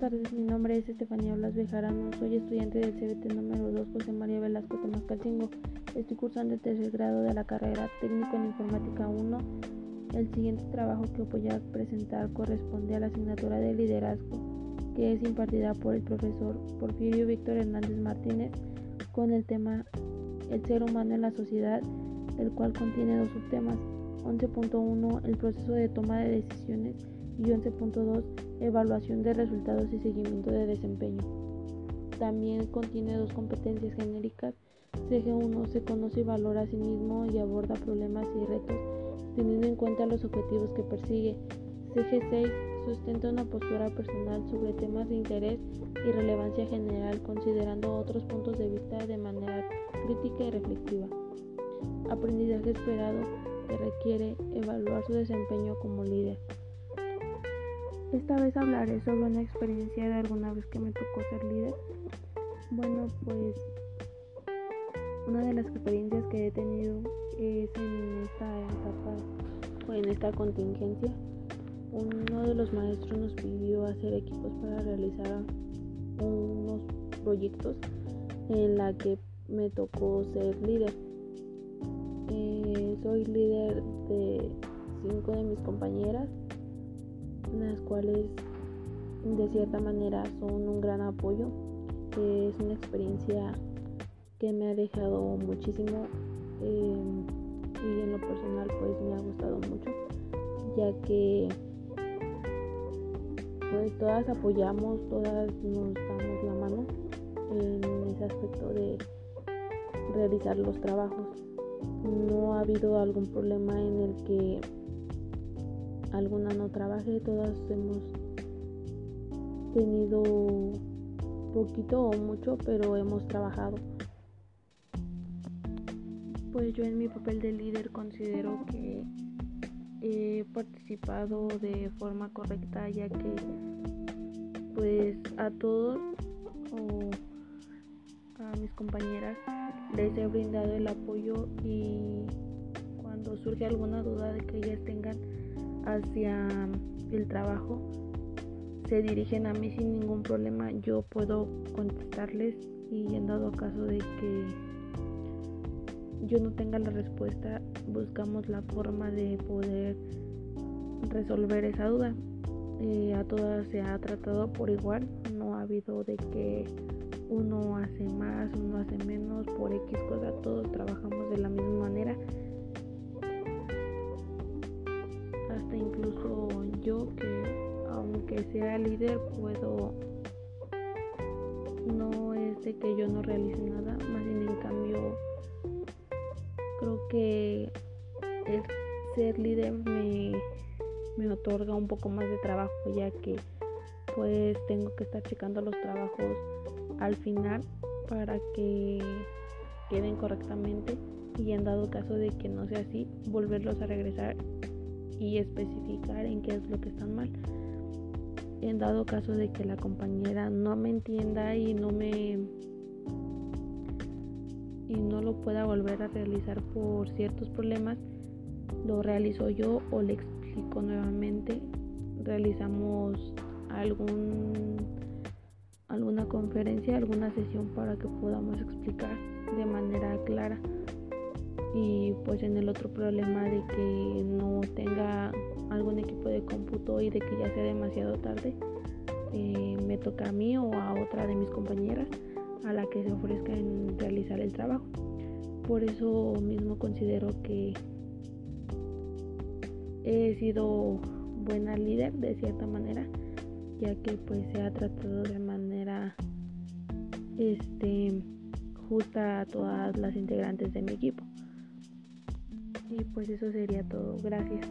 tardes, mi nombre es Estefanía Blas Bejarano, soy estudiante del CBT número 2 José María Velasco Calcingo. Estoy cursando el tercer grado de la carrera Técnico en Informática 1. El siguiente trabajo que voy a presentar corresponde a la asignatura de liderazgo que es impartida por el profesor Porfirio Víctor Hernández Martínez con el tema El ser humano en la sociedad, el cual contiene dos subtemas. 11.1 El proceso de toma de decisiones y 11.2 Evaluación de resultados y seguimiento de desempeño. También contiene dos competencias genéricas. CG1 se conoce y valora a sí mismo y aborda problemas y retos teniendo en cuenta los objetivos que persigue. CG6 sustenta una postura personal sobre temas de interés y relevancia general considerando otros puntos de vista de manera crítica y reflexiva. Aprendizaje esperado que requiere evaluar su desempeño como líder. Esta vez hablaré sobre una experiencia de alguna vez que me tocó ser líder. Bueno, pues una de las experiencias que he tenido es en esta etapa o en esta contingencia. Uno de los maestros nos pidió hacer equipos para realizar unos proyectos en la que me tocó ser líder. Eh, soy líder de cinco de mis compañeras las cuales de cierta manera son un gran apoyo. Es una experiencia que me ha dejado muchísimo eh, y en lo personal pues me ha gustado mucho ya que pues todas apoyamos, todas nos damos la mano en ese aspecto de realizar los trabajos. No ha habido algún problema en el que alguna no trabaje, todas hemos tenido poquito o mucho, pero hemos trabajado. Pues yo en mi papel de líder considero que he participado de forma correcta ya que pues a todos o a mis compañeras les he brindado el apoyo y cuando surge alguna duda de que ellas tengan hacia el trabajo se dirigen a mí sin ningún problema, yo puedo contestarles y en dado caso de que yo no tenga la respuesta, buscamos la forma de poder resolver esa duda. Eh, a todas se ha tratado por igual, no ha habido de que uno hace más, uno hace menos, por X cosa, todos trabajamos de la misma manera incluso yo que aunque sea líder puedo no es de que yo no realice nada más bien en cambio creo que el ser líder me, me otorga un poco más de trabajo ya que pues tengo que estar checando los trabajos al final para que queden correctamente y en dado caso de que no sea así volverlos a regresar y especificar en qué es lo que están mal. En dado caso de que la compañera no me entienda y no me y no lo pueda volver a realizar por ciertos problemas, lo realizo yo o le explico nuevamente. Realizamos algún alguna conferencia, alguna sesión para que podamos explicar de manera clara y pues en el otro problema de que no tenga algún equipo de cómputo y de que ya sea demasiado tarde eh, me toca a mí o a otra de mis compañeras a la que se ofrezca en realizar el trabajo. Por eso mismo considero que he sido buena líder de cierta manera ya que pues se ha tratado de manera este justa a todas las integrantes de mi equipo y pues eso sería todo. Gracias.